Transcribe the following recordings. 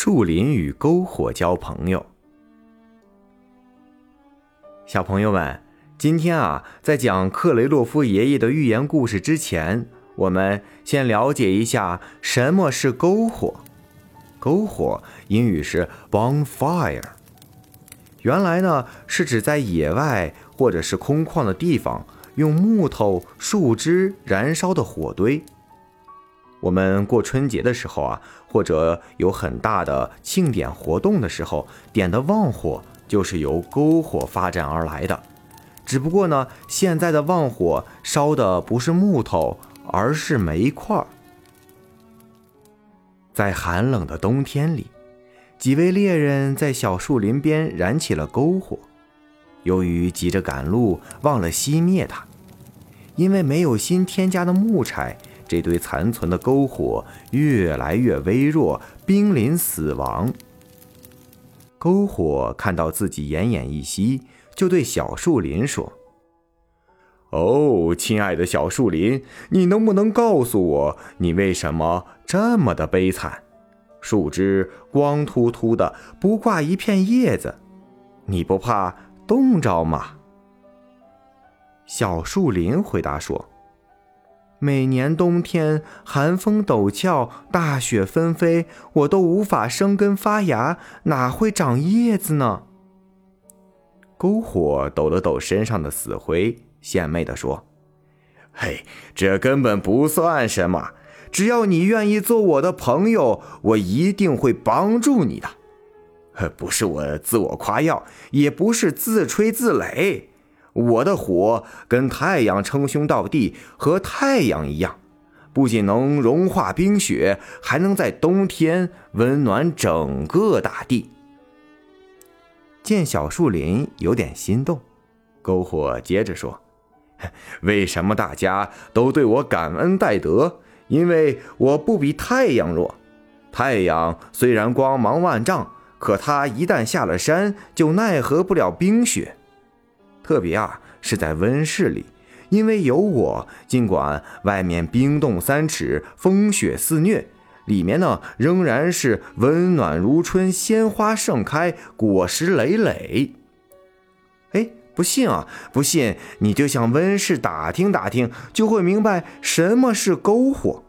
树林与篝火交朋友。小朋友们，今天啊，在讲克雷洛夫爷爷的寓言故事之前，我们先了解一下什么是篝火。篝火英语是 bonfire，原来呢是指在野外或者是空旷的地方用木头、树枝燃烧的火堆。我们过春节的时候啊，或者有很大的庆典活动的时候，点的旺火就是由篝火发展而来的。只不过呢，现在的旺火烧的不是木头，而是煤块。在寒冷的冬天里，几位猎人在小树林边燃起了篝火。由于急着赶路，忘了熄灭它，因为没有新添加的木柴。这堆残存的篝火越来越微弱，濒临死亡。篝火看到自己奄奄一息，就对小树林说：“哦，亲爱的小树林，你能不能告诉我，你为什么这么的悲惨？树枝光秃秃的，不挂一片叶子，你不怕冻着吗？”小树林回答说。每年冬天寒风陡峭，大雪纷飞，我都无法生根发芽，哪会长叶子呢？篝火抖了抖身上的死灰，献媚地说：“嘿，这根本不算什么，只要你愿意做我的朋友，我一定会帮助你的。不是我自我夸耀，也不是自吹自擂。”我的火跟太阳称兄道弟，和太阳一样，不仅能融化冰雪，还能在冬天温暖整个大地。见小树林有点心动，篝火接着说：“为什么大家都对我感恩戴德？因为我不比太阳弱。太阳虽然光芒万丈，可它一旦下了山，就奈何不了冰雪。”特别啊，是在温室里，因为有我，尽管外面冰冻三尺，风雪肆虐，里面呢仍然是温暖如春，鲜花盛开，果实累累。哎，不信啊，不信你就向温室打听打听，就会明白什么是篝火。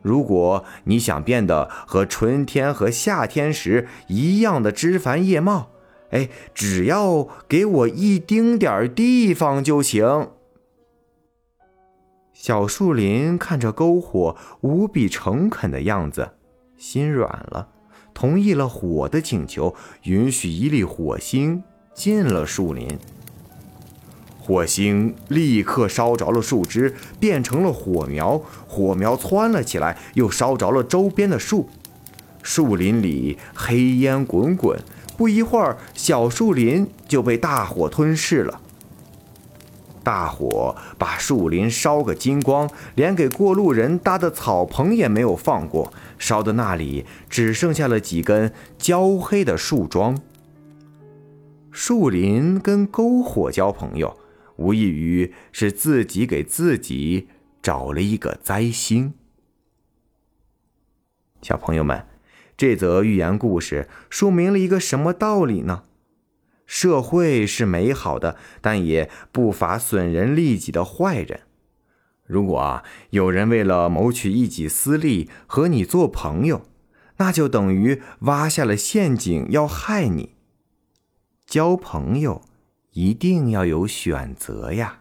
如果你想变得和春天和夏天时一样的枝繁叶茂。哎，只要给我一丁点儿地方就行。小树林看着篝火无比诚恳的样子，心软了，同意了火的请求，允许一粒火星进了树林。火星立刻烧着了树枝，变成了火苗，火苗窜了起来，又烧着了周边的树。树林里黑烟滚滚。不一会儿，小树林就被大火吞噬了。大火把树林烧个精光，连给过路人搭的草棚也没有放过，烧的那里只剩下了几根焦黑的树桩。树林跟篝火交朋友，无异于是自己给自己找了一个灾星。小朋友们。这则寓言故事说明了一个什么道理呢？社会是美好的，但也不乏损人利己的坏人。如果啊有人为了谋取一己私利和你做朋友，那就等于挖下了陷阱要害你。交朋友一定要有选择呀。